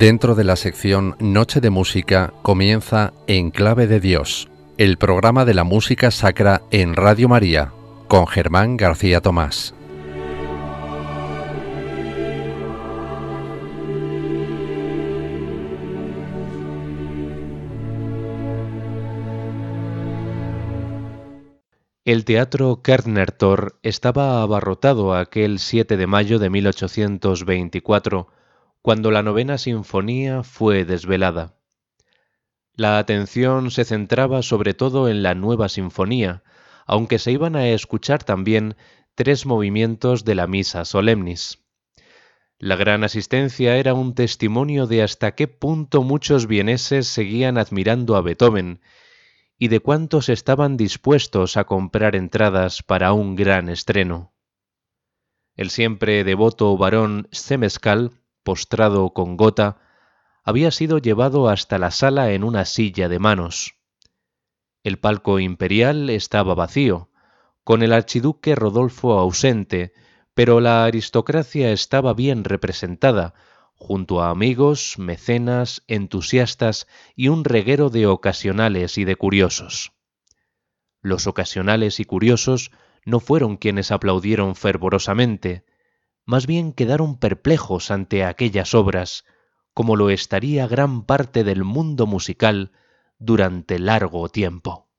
Dentro de la sección Noche de Música comienza En Clave de Dios, el programa de la música sacra en Radio María, con Germán García Tomás. El teatro Kerner-Tor estaba abarrotado aquel 7 de mayo de 1824 cuando la novena sinfonía fue desvelada. La atención se centraba sobre todo en la nueva sinfonía, aunque se iban a escuchar también tres movimientos de la misa solemnis. La gran asistencia era un testimonio de hasta qué punto muchos vieneses seguían admirando a Beethoven y de cuántos estaban dispuestos a comprar entradas para un gran estreno. El siempre devoto varón Semescal postrado con gota, había sido llevado hasta la sala en una silla de manos. El palco imperial estaba vacío, con el archiduque Rodolfo ausente, pero la aristocracia estaba bien representada, junto a amigos, mecenas, entusiastas y un reguero de ocasionales y de curiosos. Los ocasionales y curiosos no fueron quienes aplaudieron fervorosamente, más bien quedaron perplejos ante aquellas obras, como lo estaría gran parte del mundo musical durante largo tiempo.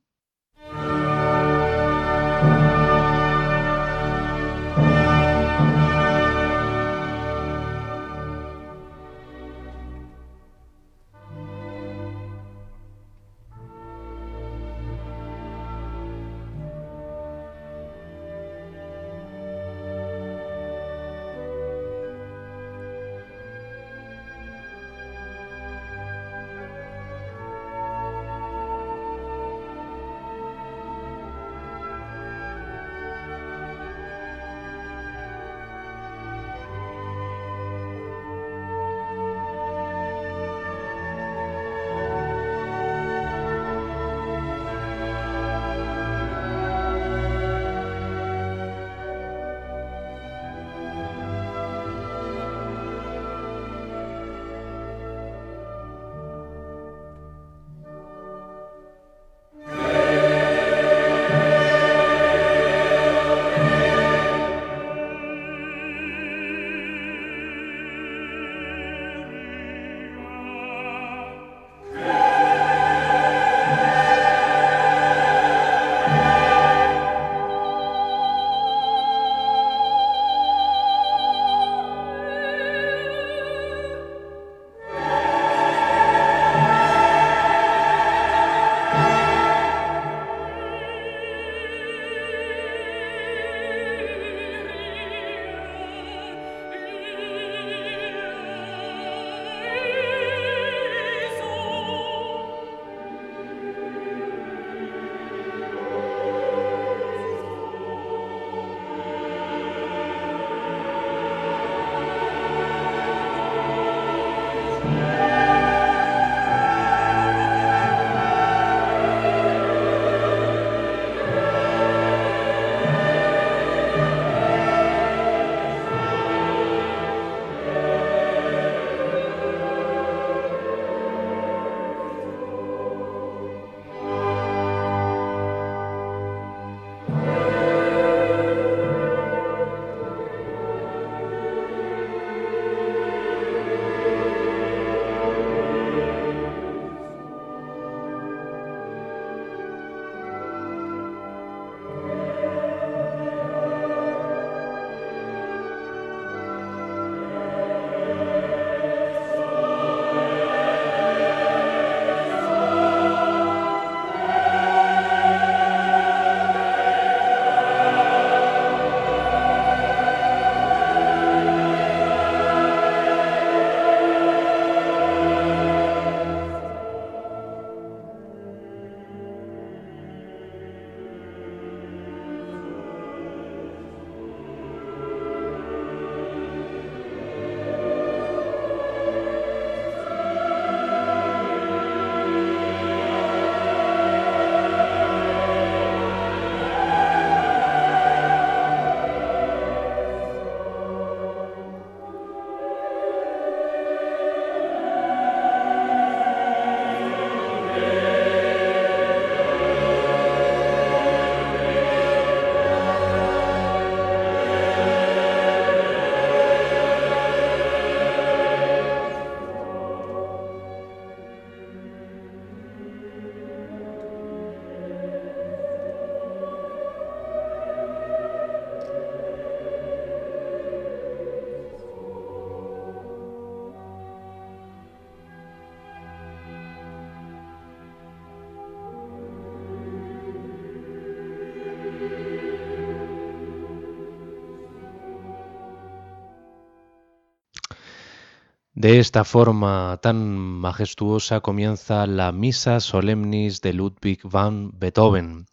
De esta forma tan majestuosa comienza la Misa Solemnis de Ludwig van Beethoven.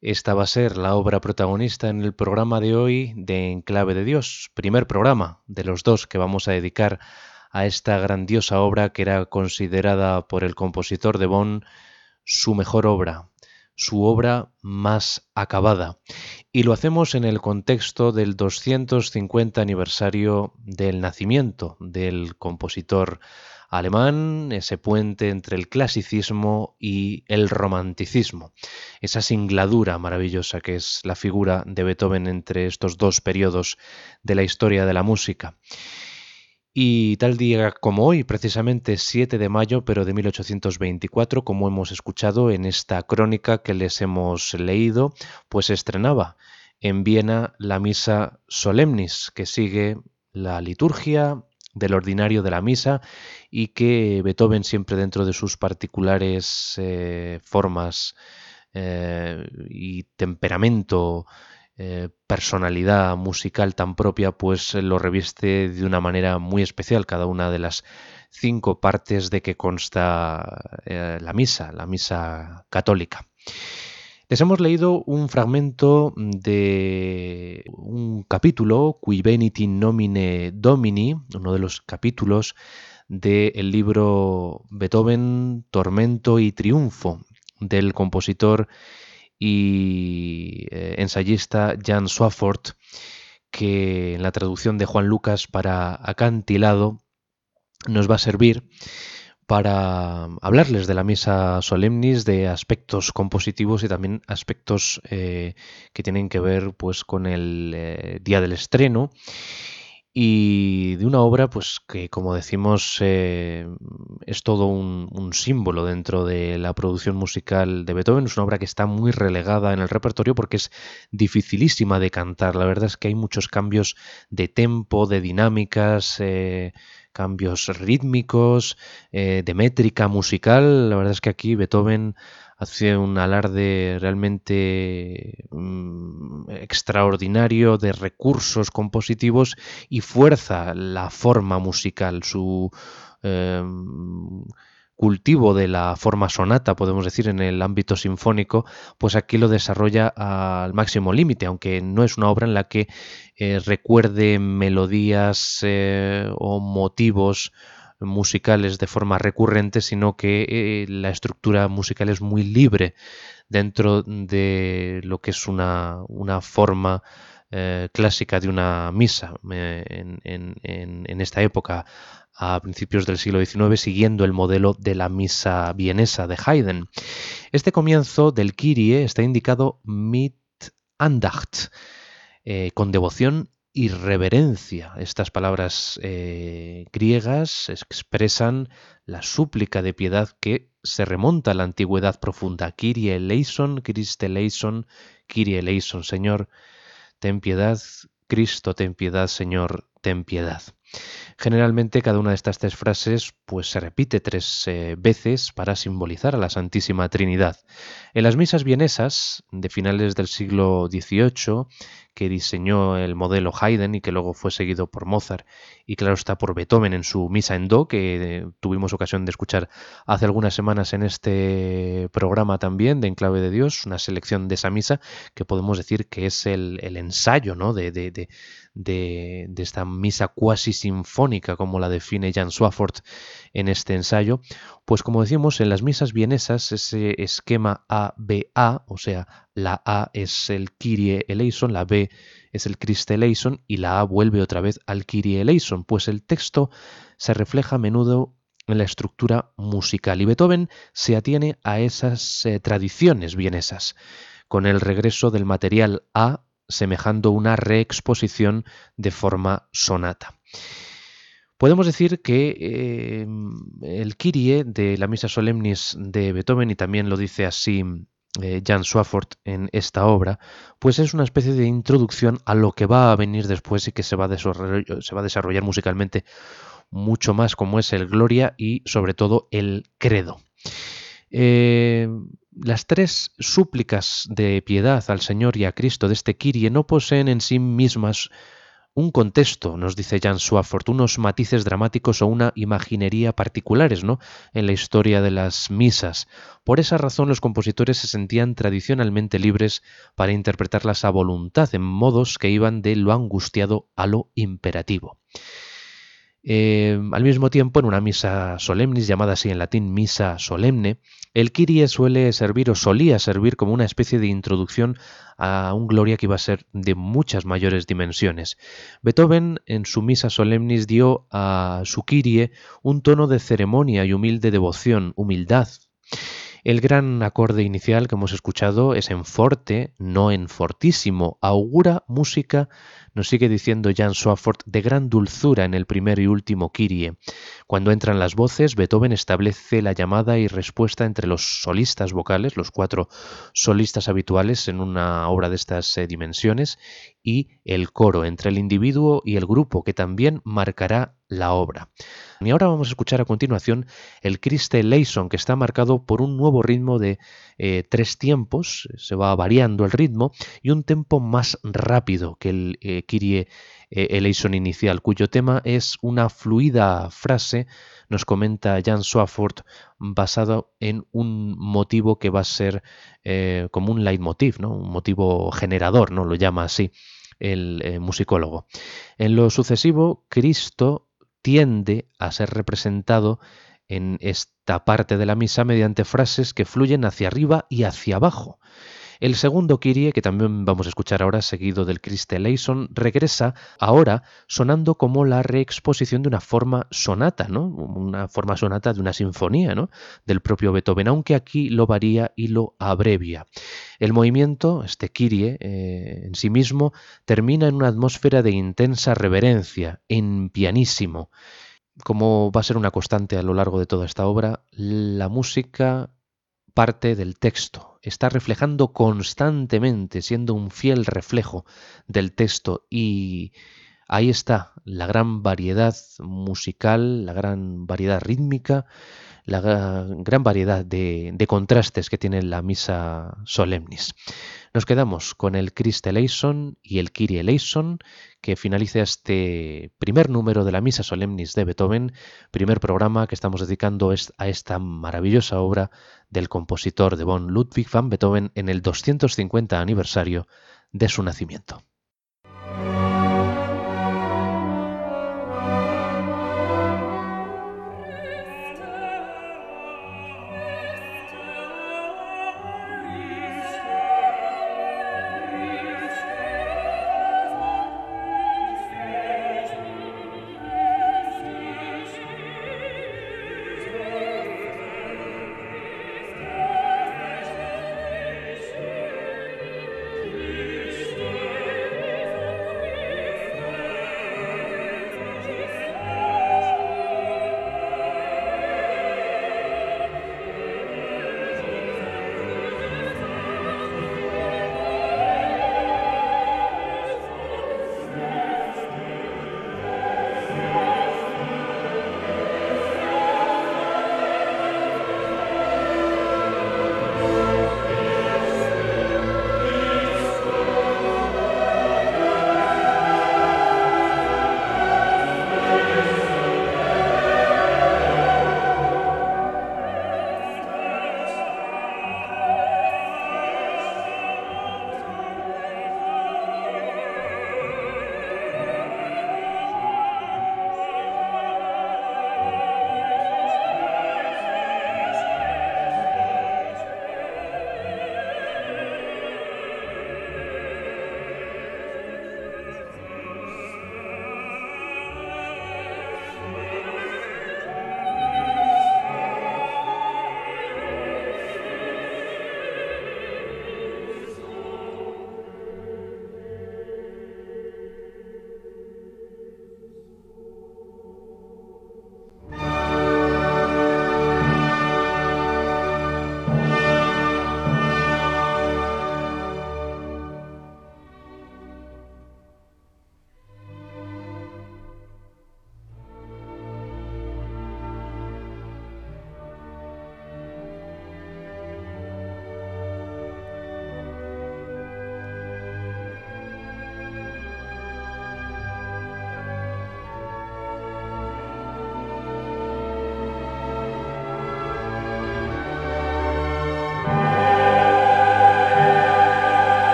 Esta va a ser la obra protagonista en el programa de hoy de Enclave de Dios, primer programa de los dos que vamos a dedicar a esta grandiosa obra que era considerada por el compositor de Bonn su mejor obra, su obra más acabada. Y lo hacemos en el contexto del 250 aniversario del nacimiento del compositor alemán, ese puente entre el clasicismo y el romanticismo, esa singladura maravillosa que es la figura de Beethoven entre estos dos periodos de la historia de la música. Y tal día como hoy, precisamente 7 de mayo, pero de 1824, como hemos escuchado en esta crónica que les hemos leído, pues estrenaba en Viena la misa Solemnis, que sigue la liturgia del ordinario de la misa y que Beethoven siempre dentro de sus particulares eh, formas eh, y temperamento eh, personalidad musical tan propia, pues lo reviste de una manera muy especial cada una de las cinco partes de que consta eh, la misa, la misa católica. Les hemos leído un fragmento de un capítulo, Qui Veniti Nomine Domini, uno de los capítulos del libro Beethoven, Tormento y Triunfo, del compositor y eh, ensayista Jan Swafford, que en la traducción de Juan Lucas para acantilado nos va a servir para hablarles de la misa solemnis, de aspectos compositivos y también aspectos eh, que tienen que ver pues, con el eh, día del estreno y de una obra pues que como decimos eh, es todo un, símbolo dentro de la producción musical de Beethoven. Es una obra que está muy relegada en el repertorio porque es dificilísima de cantar. La verdad es que hay muchos cambios de tempo de dinámicas eh, cambios rítmicos eh, de métrica musical. La verdad es que aquí Beethoven hace un alarde realmente mm, extraordinario de recursos compositivos y fuerza la forma musical, su em, cultivo de la forma sonata, podemos decir, en el ámbito sinfónico, pues aquí lo desarrolla al máximo límite, aunque no es una obra en la que eh, recuerde melodías eh, o motivos musicales de forma recurrente, sino que eh, la estructura musical es muy libre dentro de lo que es una, forma eh, clásica de una misa eh, en, esta época a principios del siglo XIX siguiendo el modelo de la misa vienesa de Haydn. Este comienzo del Kyrie está indicado mit Andacht, con devoción y reverencia. Estas palabras eh, griegas expresan la súplica de piedad que se remonta a la antigüedad profunda. Kyrie eleison, Christe eleison, Kyrie eleison, Señor, ten piedad, Cristo, ten piedad, Señor, ten piedad. Generalmente cada una de estas tres frases pues se repite tres eh, veces para simbolizar a la Santísima Trinidad. En las misas vienesas de finales del siglo XVIII que diseñó el modelo Haydn y que luego fue seguido por Mozart y claro está por Beethoven en su Misa en Do, que tuvimos ocasión de escuchar hace algunas semanas en este programa también de Enclave de Dios, una selección de esa misa que podemos decir que es el, ensayo ¿no? de, de, de, de, esta misa cuasi sinfónica como la define Jan Swafford en este ensayo, pues como decimos en las misas vienesas ese esquema ABA, o sea, la A es el Kyrie eleison, la B es el Christe eleison y la A vuelve otra vez al Kyrie eleison, pues el texto se refleja a menudo en la estructura musical y Beethoven se atiene a esas eh, tradiciones vienesas, con el regreso del material A semejando una reexposición de forma sonata. Podemos decir que eh, el Kyrie de la Misa Solemnis de Beethoven, y también lo dice así eh, Jan Swafford en esta obra, pues es una especie de introducción a lo que va a venir después y que se va a desarrollar, se va a desarrollar musicalmente mucho más, como es el Gloria y sobre todo el Credo. Eh, las tres súplicas de piedad al Señor y a Cristo de este Kyrie no poseen en sí mismas un contexto, nos dice Jan Swafford, unos matices dramáticos o una imaginería particulares ¿no? en la historia de las misas. Por esa razón los compositores se sentían tradicionalmente libres para interpretarlas a voluntad, en modos que iban de lo angustiado a lo imperativo. Eh, al mismo tiempo, en una misa solemnis, llamada así en latín misa solemne, el Kyrie suele servir o solía servir como una especie de introducción a un Gloria que iba a ser de muchas mayores dimensiones. Beethoven en su misa solemnis dio a su Kyrie un tono de ceremonia y humilde devoción, humildad. El gran acorde inicial que hemos escuchado es en forte, no en fortísimo, augura música nos sigue diciendo Jan Swafford, de gran dulzura en el primer y último Kyrie. Cuando entran las voces, Beethoven establece la llamada y respuesta entre los solistas vocales, los cuatro solistas habituales en una obra de estas eh, dimensiones, y el coro entre el individuo y el grupo, que también marcará la obra. Y ahora vamos a escuchar a continuación el Christe Leison, que está marcado por un nuevo ritmo de eh, tres tiempos, se va variando el ritmo, y un tempo más rápido que el eh, Kyrie eh, Leison inicial, cuyo tema es una fluida frase, nos comenta Jan Swafford, basado en un motivo que va a ser como un leitmotiv, ¿no? un motivo generador, ¿no? lo llama así el musicólogo. En lo sucesivo, Cristo tiende a ser representado en esta parte de la misa mediante frases que fluyen hacia arriba y hacia abajo. El segundo Kyrie, que también vamos a escuchar ahora, seguido del Christe Leison, regresa ahora sonando como la reexposición de una forma sonata, ¿no? Una forma sonata de una sinfonía, ¿no? Del propio Beethoven, aunque aquí lo varía y lo abrevia. El movimiento, este Kyrie, eh, en sí mismo, termina en una atmósfera de intensa reverencia, en pianísimo. Como va a ser una constante a lo largo de toda esta obra, la música parte del texto, está reflejando constantemente, siendo un fiel reflejo del texto. Y ahí está la gran variedad musical, la gran variedad rítmica, la gran variedad de, contrastes que tiene la misa solemnis. Nos quedamos con el Christ eleison y el Kyrie eleison, que finaliza este primer número de la misa solemnis de Beethoven, primer programa que estamos dedicando a esta maravillosa obra del compositor de Bonn Ludwig van Beethoven en el 250 aniversario de su nacimiento.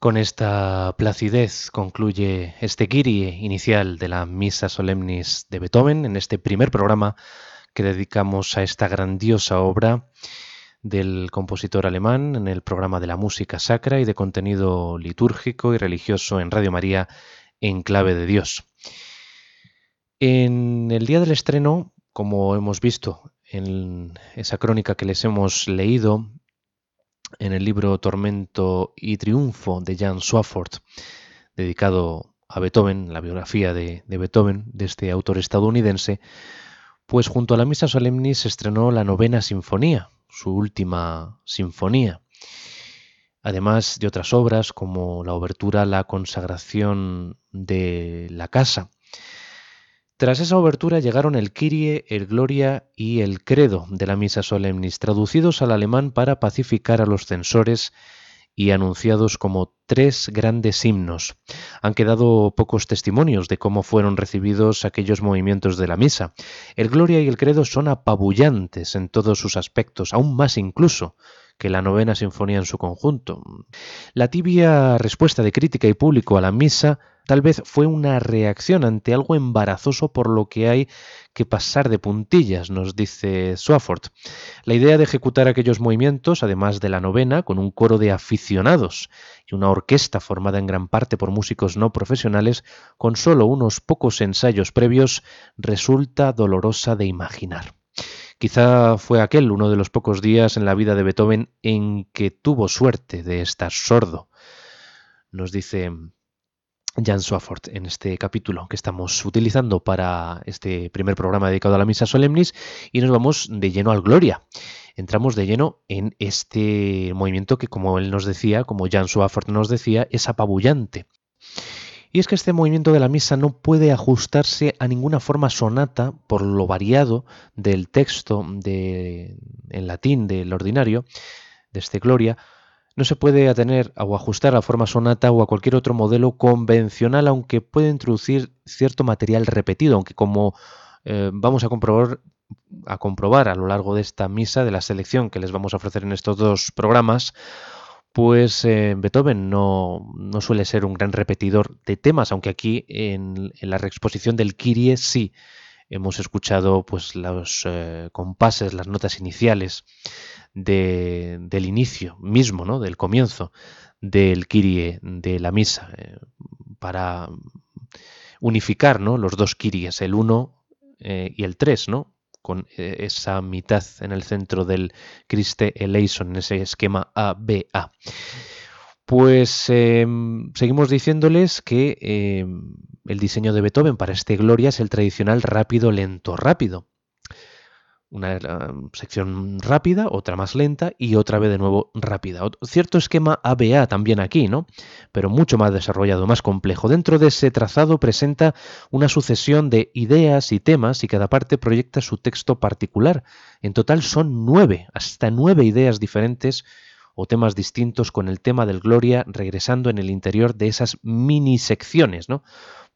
Con esta placidez concluye este Kyrie inicial de la Misa Solemnis de Beethoven en este primer programa que dedicamos a esta grandiosa obra del compositor alemán en el programa de la música sacra y de contenido litúrgico y religioso en Radio María en clave de Dios. En el día del estreno, como hemos visto en esa crónica que les hemos leído, en el libro Tormento y Triunfo de Jan Swafford, dedicado a Beethoven, la biografía de, Beethoven, de este autor estadounidense, pues junto a la Misa Solemnis se estrenó la novena sinfonía, su última sinfonía, además de otras obras como la obertura La consagración de la casa, tras esa obertura llegaron el Kyrie, el Gloria y el Credo de la Misa Solemnis, traducidos al alemán para pacificar a los censores y anunciados como tres grandes himnos. Han quedado pocos testimonios de cómo fueron recibidos aquellos movimientos de la misa. El Gloria y el Credo son apabullantes en todos sus aspectos, aún más incluso que la novena sinfonía en su conjunto. La tibia respuesta de crítica y público a la misa Tal vez fue una reacción ante algo embarazoso por lo que hay que pasar de puntillas, nos dice Swafford. La idea de ejecutar aquellos movimientos, además de la novena, con un coro de aficionados y una orquesta formada en gran parte por músicos no profesionales, con solo unos pocos ensayos previos, resulta dolorosa de imaginar. Quizá fue aquel uno de los pocos días en la vida de Beethoven en que tuvo suerte de estar sordo. Nos dice Jan Swafford en este capítulo que estamos utilizando para este primer programa dedicado a la Misa Solemnis y nos vamos de lleno al Gloria. Entramos de lleno en este movimiento que, como él nos decía, como Jan Swafford nos decía, es apabullante. Y es que este movimiento de la misa no puede ajustarse a ninguna forma sonata por lo variado del texto de, en latín del ordinario, de este Gloria, no se puede atener o ajustar a forma sonata o a cualquier otro modelo convencional, aunque puede introducir cierto material repetido, aunque como eh, vamos a comprobar, a lo largo de esta misa, de la selección que les vamos a ofrecer en estos dos programas, pues eh, Beethoven no, no, suele ser un gran repetidor de temas, aunque aquí en, la reexposición del Kyrie sí hemos escuchado pues los eh, compases, las notas iniciales del inicio mismo, ¿no? del comienzo del Kirie, de la misa, eh, para unificar ¿no? los dos Kiries, el 1 eh, y el 3, ¿no? con esa mitad en el centro del Christe Eleison, en ese esquema ABA. Pues em, seguimos diciéndoles que em, el diseño de Beethoven para este Gloria es el tradicional rápido, lento, rápido una eh, sección rápida, otra más lenta y otra vez de nuevo rápida. Cierto esquema ABA también aquí, ¿no? Pero mucho más desarrollado, más complejo. Dentro de ese trazado presenta una sucesión de ideas y temas y cada parte proyecta su texto particular. En total son nueve, hasta nueve ideas diferentes o temas distintos con el tema del Gloria regresando en el interior de esas mini secciones, ¿no?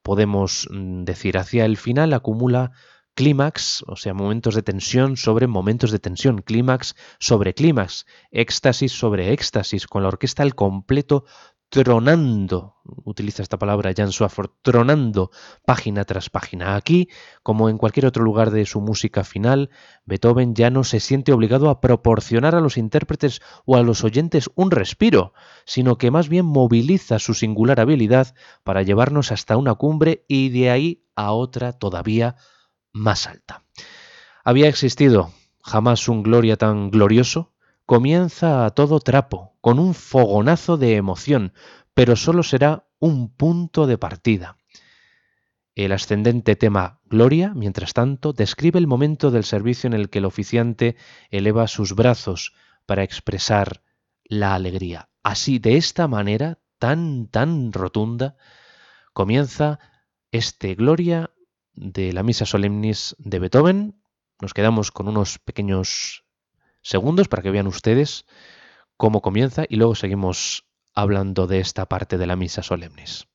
Podemos mm, decir, hacia el final acumula clímax, o sea, momentos de tensión sobre momentos de tensión, clímax sobre clímax, éxtasis sobre éxtasis, con la orquesta al completo tronando, utiliza esta palabra Jan Swafford, tronando página tras página. Aquí, como en cualquier otro lugar de su música final, Beethoven ya no se siente obligado a proporcionar a los intérpretes o a los oyentes un respiro, sino que más bien moviliza su singular habilidad para llevarnos hasta una cumbre y de ahí a otra todavía más alta. Había existido jamás un gloria tan glorioso. Comienza a todo trapo, con un fogonazo de emoción, pero solo será un punto de partida. El ascendente tema Gloria, mientras tanto, describe el momento del servicio en el que el oficiante eleva sus brazos para expresar la alegría. Así, de esta manera, tan, tan rotunda, comienza este Gloria de la Misa Solemnis de Beethoven. Nos quedamos con unos pequeños segundos para que vean ustedes cómo comienza y luego seguimos hablando de esta parte de la Misa Solemnis.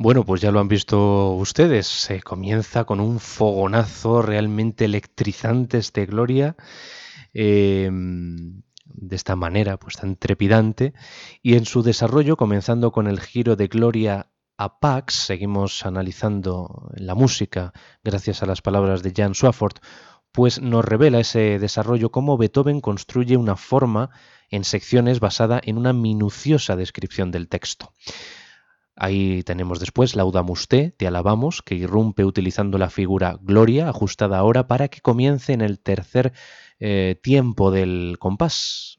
Bueno, pues ya lo han visto ustedes. Se comienza con un fogonazo realmente electrizante este Gloria. Em, de esta manera, pues tan trepidante. Y en su desarrollo, comenzando con el giro de Gloria a Pax, seguimos analizando la música gracias a las palabras de Jan Swafford, pues nos revela ese desarrollo cómo Beethoven construye una forma en secciones basada en una minuciosa descripción del texto. Ahí tenemos después Laudamus te, te alabamos, que irrumpe utilizando la figura Gloria, ajustada ahora para que comience en el tercer eh, tiempo del compás.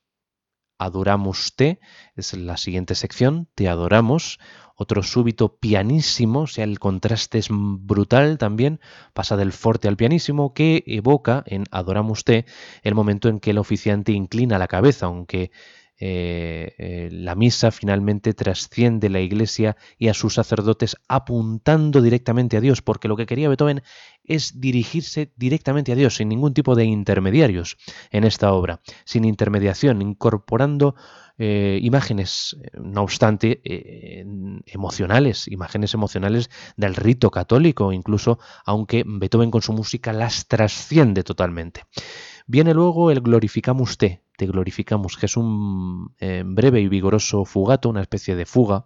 Adoramus te, es la siguiente sección, te adoramos, otro súbito pianísimo, o sea, el contraste es brutal también, pasa del forte al pianísimo, que evoca en Adoramus te el momento en que el oficiante inclina la cabeza, aunque eh, eh, la misa finalmente trasciende la iglesia y a sus sacerdotes apuntando directamente a Dios, porque lo que quería Beethoven es dirigirse directamente a Dios, sin ningún tipo de intermediarios en esta obra, sin intermediación, incorporando eh, imágenes, no obstante, emocionales, imágenes emocionales del rito católico, incluso aunque Beethoven con su música las trasciende totalmente. Viene luego el Glorificamus Te, te glorificamos, que es un eh, breve y vigoroso fugato, una especie de fuga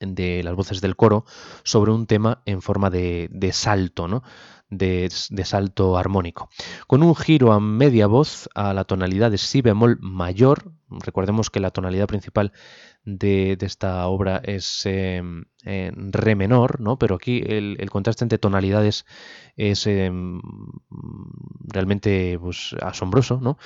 de las voces del coro sobre un tema en forma de, salto, ¿no? De, salto armónico. Con un giro a media voz a la tonalidad de si bemol mayor, recordemos que la tonalidad principal de, esta obra es em, re menor, ¿no? pero aquí el, contraste entre tonalidades es em, realmente pues, asombroso, ¿no?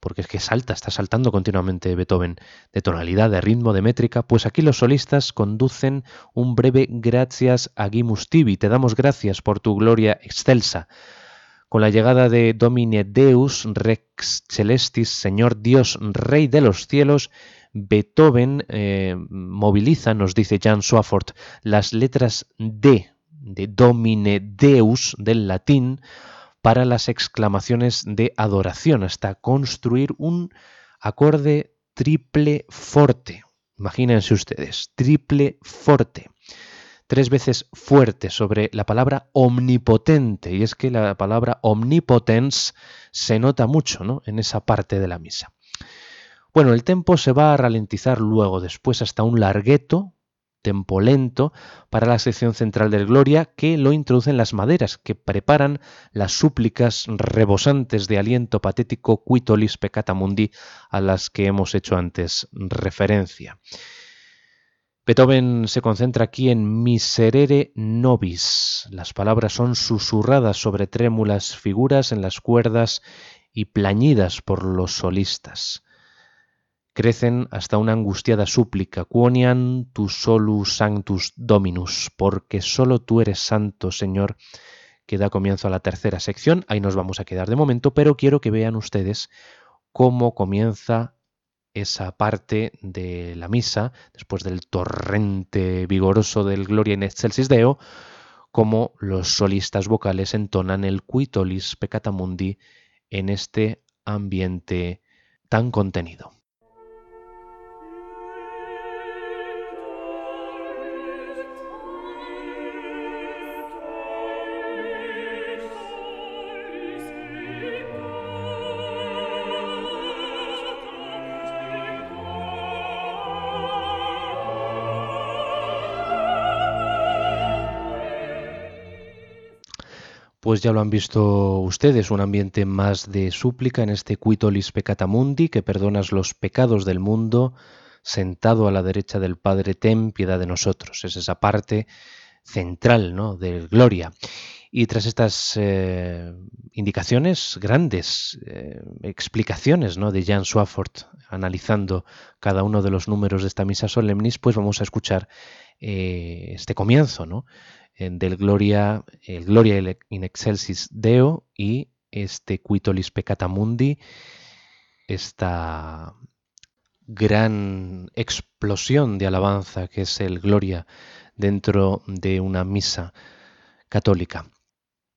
porque es que salta, está saltando continuamente Beethoven de tonalidad, de ritmo, de métrica, pues aquí los solistas conducen un breve gracias a Gimus Tibi, te damos gracias por tu gloria excelsa. Con la llegada de Domine Deus Rex Celestis, Señor Dios, Rey de los cielos, Beethoven eh, moviliza, nos dice Jan Swafford, las letras D de Domine Deus del latín para las exclamaciones de adoración, hasta construir un acorde triple forte. Imagínense ustedes, triple forte. Tres veces fuerte sobre la palabra omnipotente. Y es que la palabra omnipotens se nota mucho ¿no? en esa parte de la misa. Bueno, el tempo se va a ralentizar luego, después hasta un largueto, tempo lento, para la sección central del Gloria, que lo introducen las maderas, que preparan las súplicas rebosantes de aliento patético quitolis peccata mundi a las que hemos hecho antes referencia. Beethoven se concentra aquí en miserere nobis. Las palabras son susurradas sobre trémulas figuras en las cuerdas y plañidas por los solistas crecen hasta una angustiada súplica, quonian tu solus sanctus dominus, porque solo tú eres santo, Señor, que da comienzo a la tercera sección. Ahí nos vamos a quedar de momento, pero quiero que vean ustedes cómo comienza esa parte de la misa, después del torrente vigoroso del Gloria in excelsis Deo, cómo los solistas vocales entonan el Quitolis Peccata Mundi en este ambiente tan contenido. Pues ya lo han visto ustedes, un ambiente más de súplica en este Quitolis Peccata Mundi, que perdonas los pecados del mundo, sentado a la derecha del Padre, ten piedad de nosotros. Es esa parte central ¿no? de Gloria. Y tras estas eh, indicaciones, grandes eh, explicaciones ¿no? de Jan Swafford, analizando cada uno de los números de esta misa solemnis, pues vamos a escuchar eh, este comienzo, ¿no? Del Gloria, el Gloria in excelsis Deo y este Quitolis Peccata Mundi, esta gran explosión de alabanza que es el Gloria dentro de una misa católica.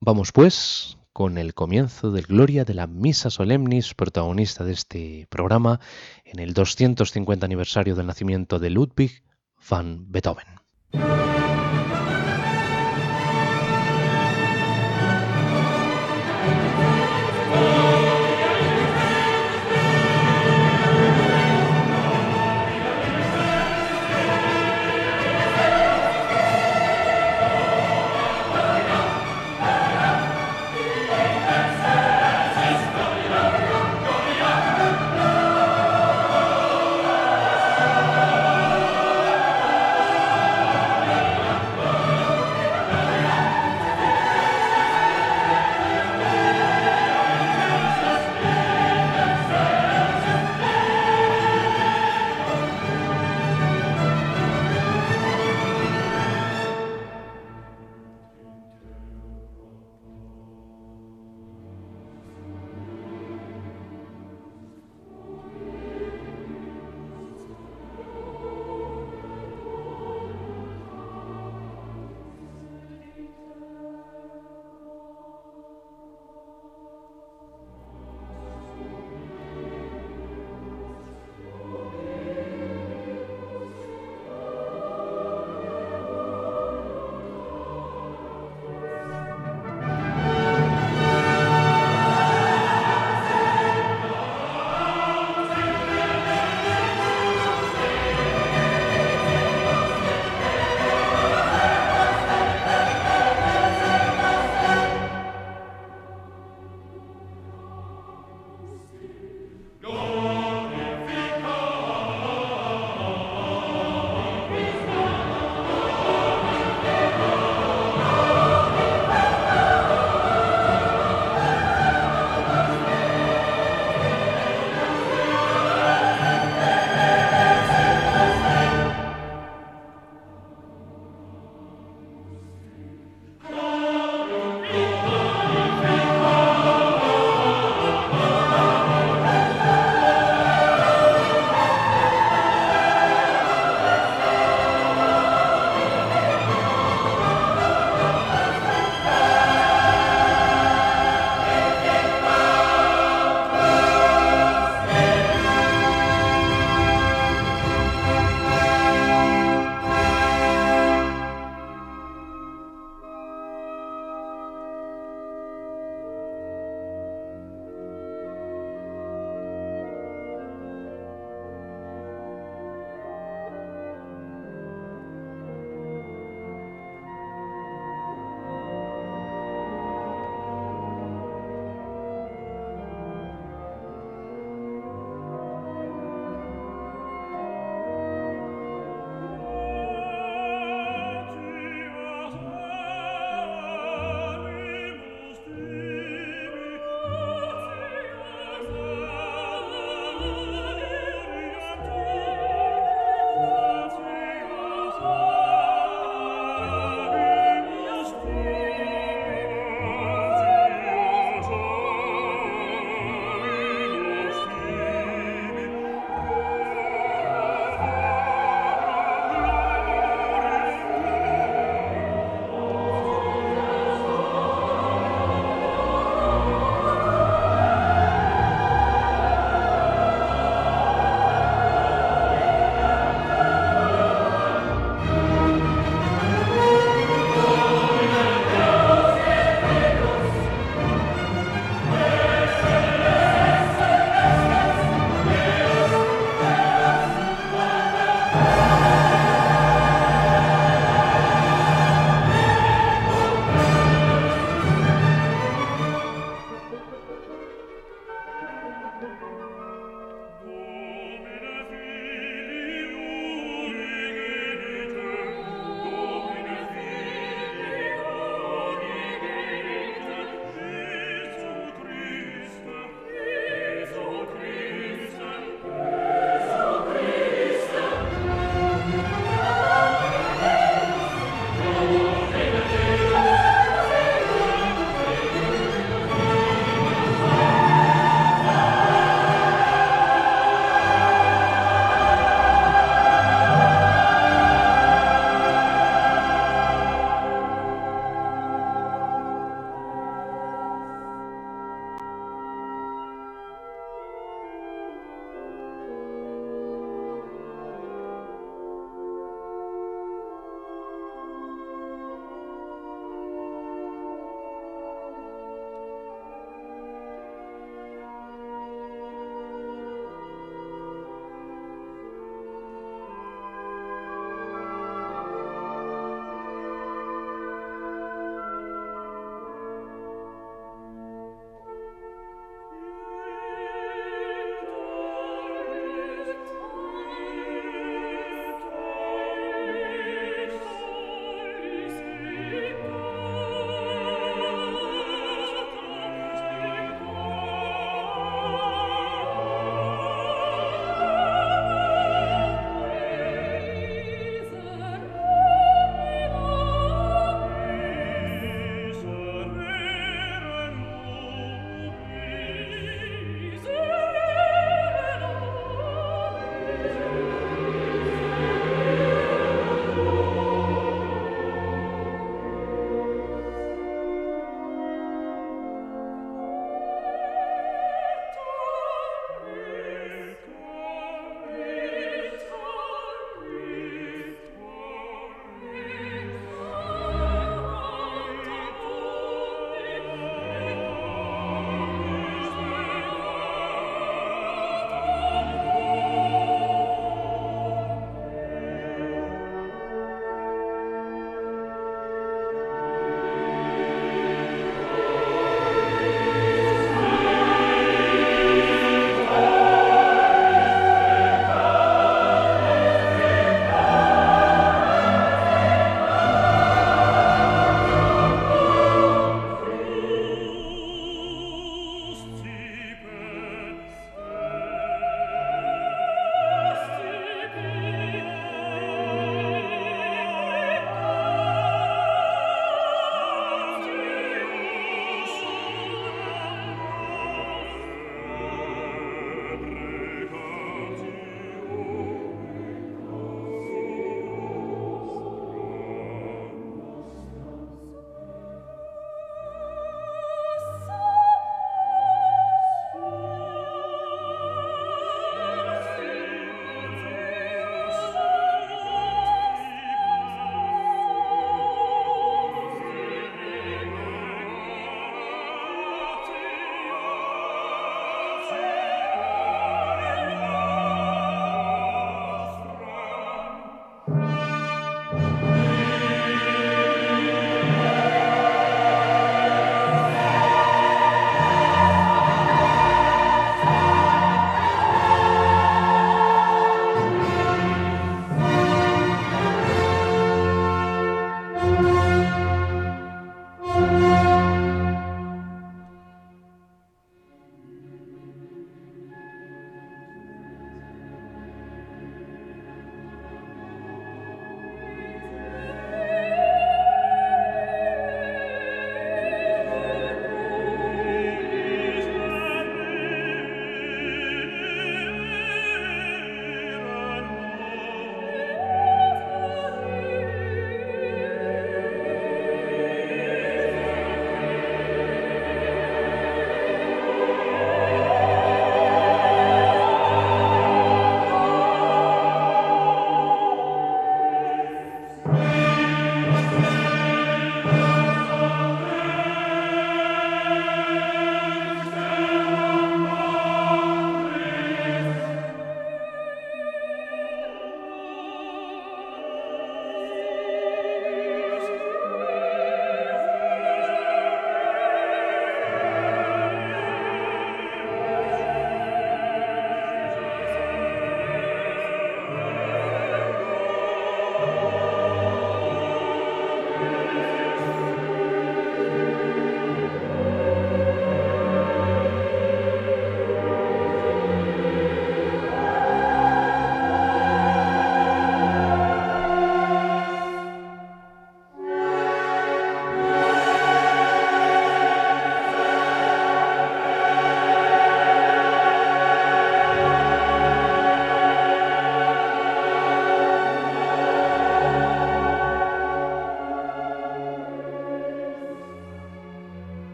Vamos pues con el comienzo del Gloria de la Misa Solemnis, protagonista de este programa en el 250 aniversario del nacimiento de Ludwig van Beethoven.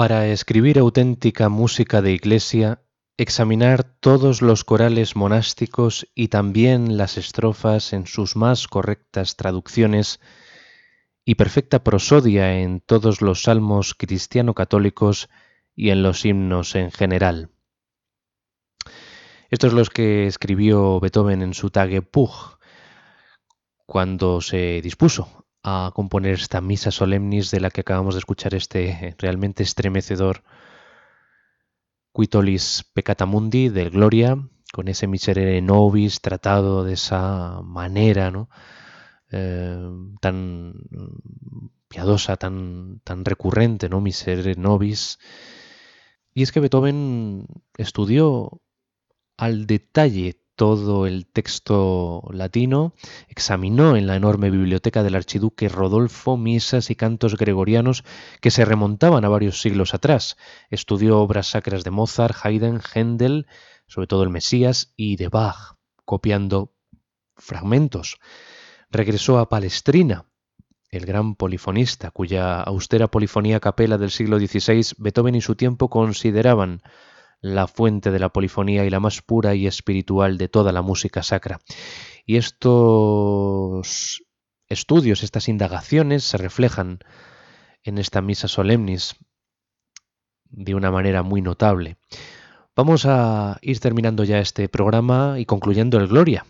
Para escribir auténtica música de iglesia, examinar todos los corales monásticos y también las estrofas en sus más correctas traducciones y perfecta prosodia en todos los salmos cristiano-católicos y en los himnos en general. Estos son los que escribió Beethoven en su Tagebuch cuando se dispuso a componer esta misa solemnis de la que acabamos de escuchar este realmente estremecedor Quitolis Peccatamundi del Gloria, con ese miserere nobis tratado de esa manera, ¿no? Eh, tan piadosa, tan, tan recurrente, ¿no? Miserere nobis. Y es que Beethoven estudió al detalle todo el texto latino, examinó en la enorme biblioteca del archiduque Rodolfo misas y cantos gregorianos que se remontaban a varios siglos atrás, estudió obras sacras de Mozart, Haydn, Händel, sobre todo el Mesías, y de Bach, copiando fragmentos. Regresó a Palestrina, el gran polifonista, cuya austera polifonía capela del siglo XVI Beethoven y su tiempo consideraban la fuente de la polifonía y la más pura y espiritual de toda la música sacra. Y estos estudios, estas indagaciones se reflejan en esta misa solemnis de una manera muy notable. Vamos a ir terminando ya este programa y concluyendo el Gloria.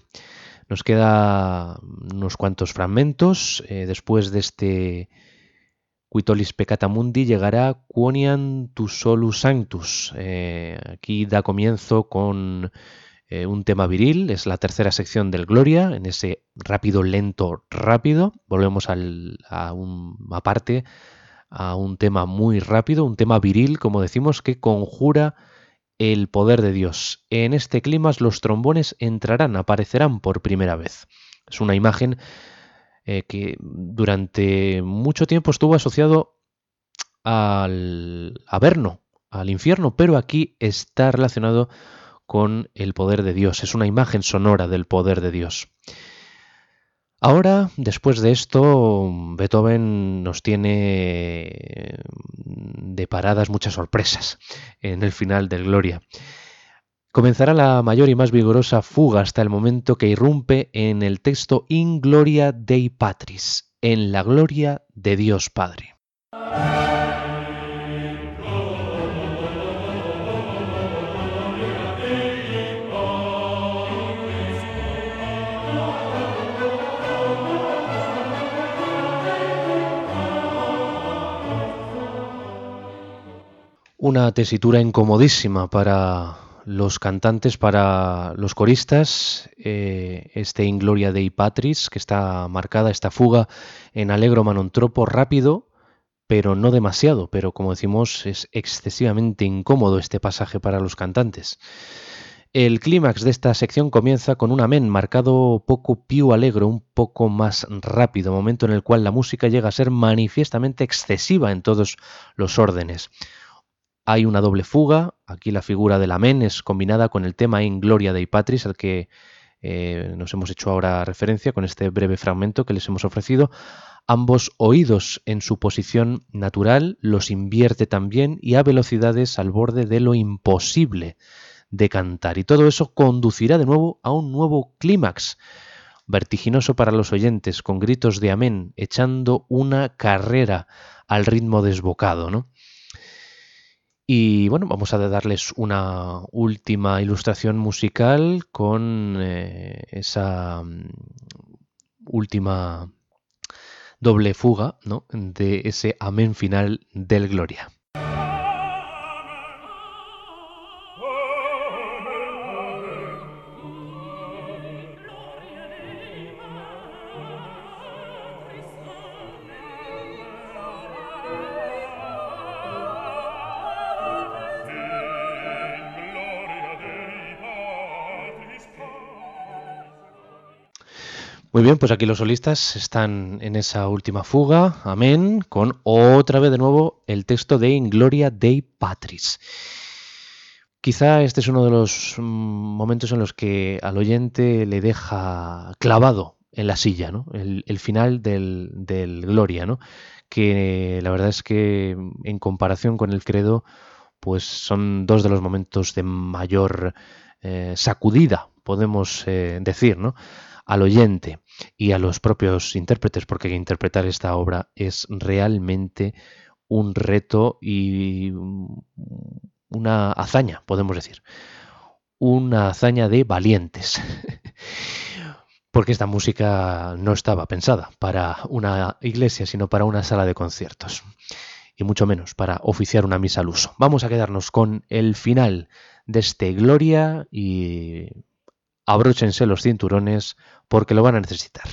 Nos queda unos cuantos fragmentos eh, después de este Quitolis peccata mundi llegará Quonian tu solus sanctus. Eh, aquí da comienzo con eh, un tema viril, es la tercera sección del Gloria, en ese rápido, lento, rápido. Volvemos al, a una parte, a un tema muy rápido, un tema viril, como decimos, que conjura el poder de Dios. En este clima los trombones entrarán, aparecerán por primera vez. Es una imagen eh, que durante mucho tiempo estuvo asociado al Averno, al infierno, pero aquí está relacionado con el poder de Dios, es una imagen sonora del poder de Dios. Ahora, después de esto, Beethoven nos tiene deparadas muchas sorpresas en el final del Gloria. Comenzará la mayor y más vigorosa fuga hasta el momento que irrumpe en el texto In Gloria Dei Patris, en la gloria de Dios Padre. Una tesitura incomodísima para los cantantes, para los coristas, eh, este Ingloria Dei Patris, que está marcada, esta fuga en Allegro Manontropo rápido, pero no demasiado, pero como decimos es excesivamente incómodo este pasaje para los cantantes. El clímax de esta sección comienza con un amén marcado poco più alegro, un poco más rápido, momento en el cual la música llega a ser manifiestamente excesiva en todos los órdenes. Hay una doble fuga, aquí la figura del amén es combinada con el tema In Gloria Dei Patris, al que eh, nos hemos hecho ahora referencia con este breve fragmento que les hemos ofrecido. Ambos oídos en su posición natural los invierte también y a velocidades al borde de lo imposible de cantar. Y todo eso conducirá de nuevo a un nuevo clímax, vertiginoso para los oyentes, con gritos de amén, echando una carrera al ritmo desbocado, ¿no? Y bueno, vamos a darles una última ilustración musical con eh, esa mm, última doble fuga ¿no? de ese amén final del Gloria. Bien, pues aquí los solistas están en esa última fuga, amén, con otra vez de nuevo el texto de In Gloria Dei Patris. Quizá este es uno de los mm, momentos en los que al oyente le deja clavado en la silla, ¿no? El, final del, del, Gloria, ¿no? Que la verdad es que en comparación con el credo, pues son dos de los momentos de mayor eh, sacudida, podemos eh, decir, ¿no? Al oyente y a los propios intérpretes, porque interpretar esta obra es realmente un reto y una hazaña, podemos decir. Una hazaña de valientes. porque esta música no estaba pensada para una iglesia, sino para una sala de conciertos. Y mucho menos para oficiar una misa al uso. Vamos a quedarnos con el final de este Gloria y abróchense los cinturones porque lo van a necesitar.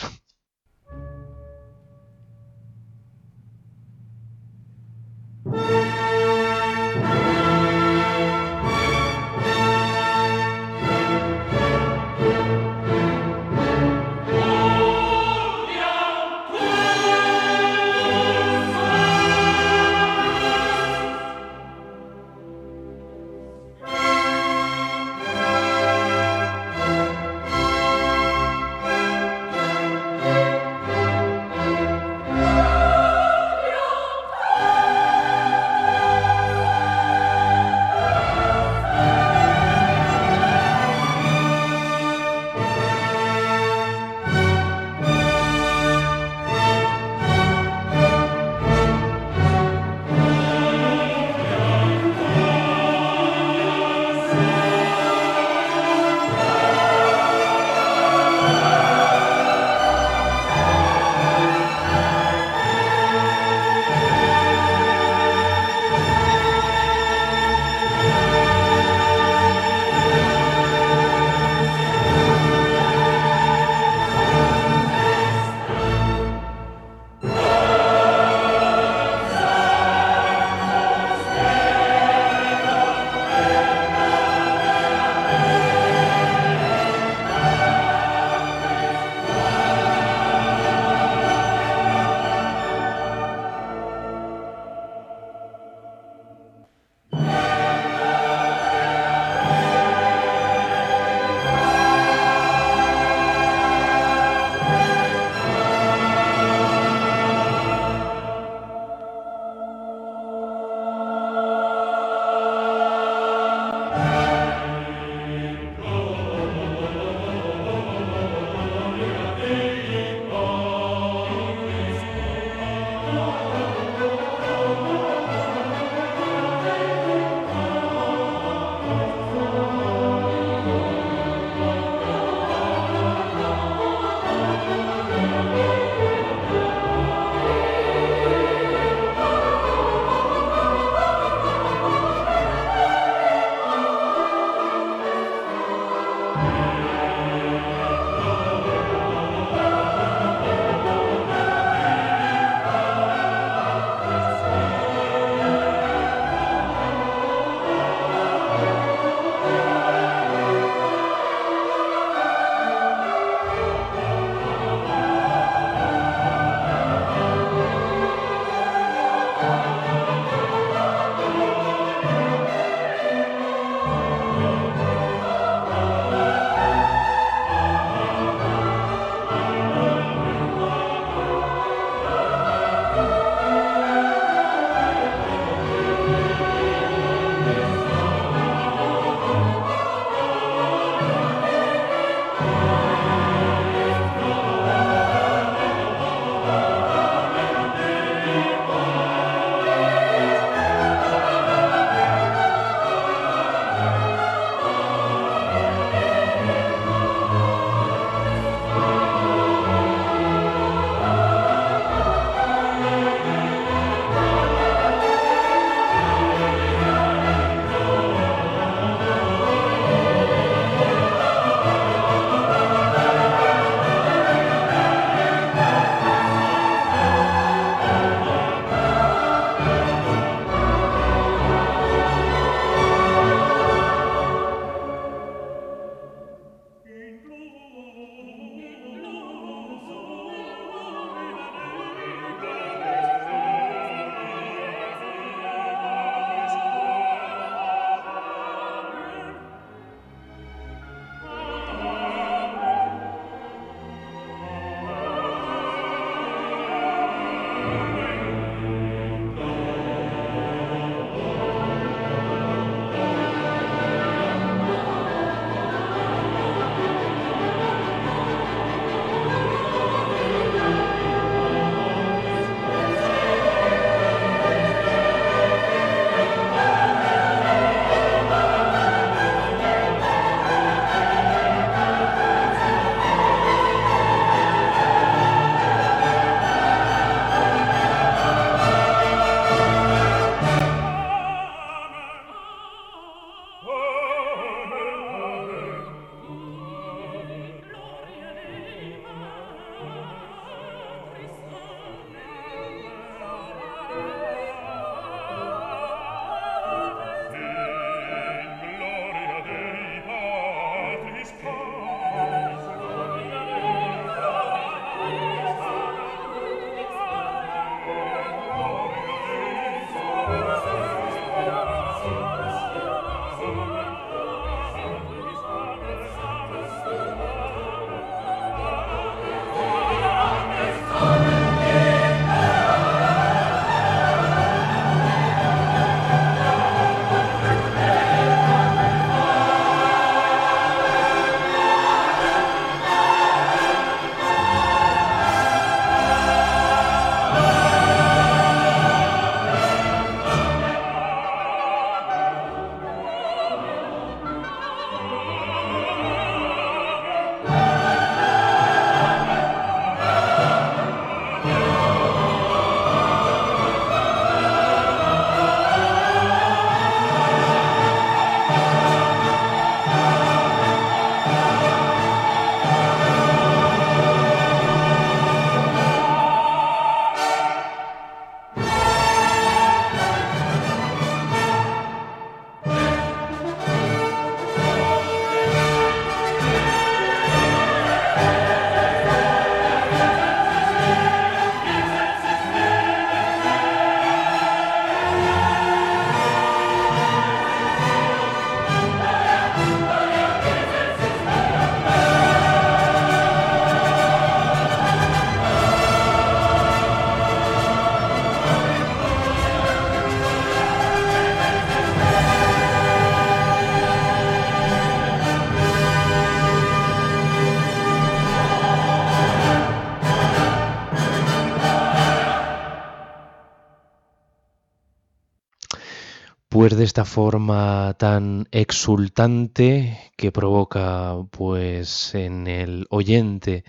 De esta forma tan exultante que provoca pues en el oyente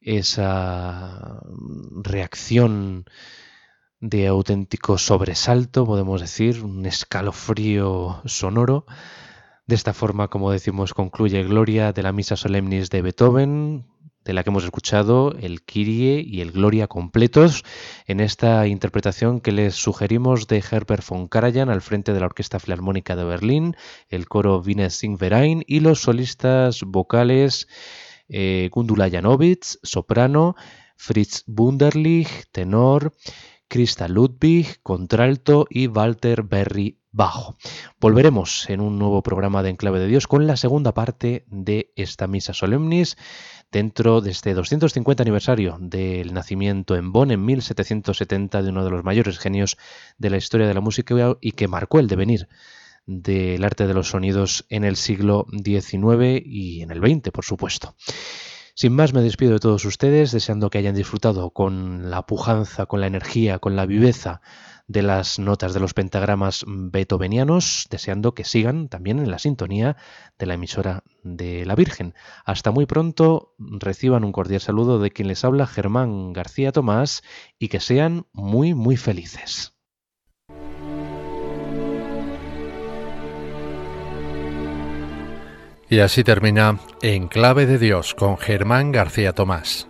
esa reacción de auténtico sobresalto, podemos decir, un escalofrío sonoro. De esta forma, como decimos, concluye Gloria de la Misa Solemnis de Beethoven, de la que hemos escuchado el Kyrie y el Gloria completos en esta interpretación que les sugerimos de Herbert von Karajan al frente de la Orquesta Filarmónica de Berlín, el coro Wiener Singverein y los solistas vocales eh, Gundula Janowitz, soprano, Fritz Wunderlich, tenor, Krista Ludwig, contralto y Walter Berry, bajo. Volveremos en un nuevo programa de Enclave de Dios con la segunda parte de esta misa solemnis dentro de este 250 aniversario del nacimiento en Bonn en 1770 de uno de los mayores genios de la historia de la música y que marcó el devenir del arte de los sonidos en el siglo XIX y en el XX, por supuesto. Sin más, me despido de todos ustedes, deseando que hayan disfrutado con la pujanza, con la energía, con la viveza de las notas de los pentagramas beethovenianos, deseando que sigan también en la sintonía de la emisora de la Virgen. Hasta muy pronto, reciban un cordial saludo de quien les habla, Germán García Tomás, y que sean muy, muy felices. Y así termina En Clave de Dios con Germán García Tomás.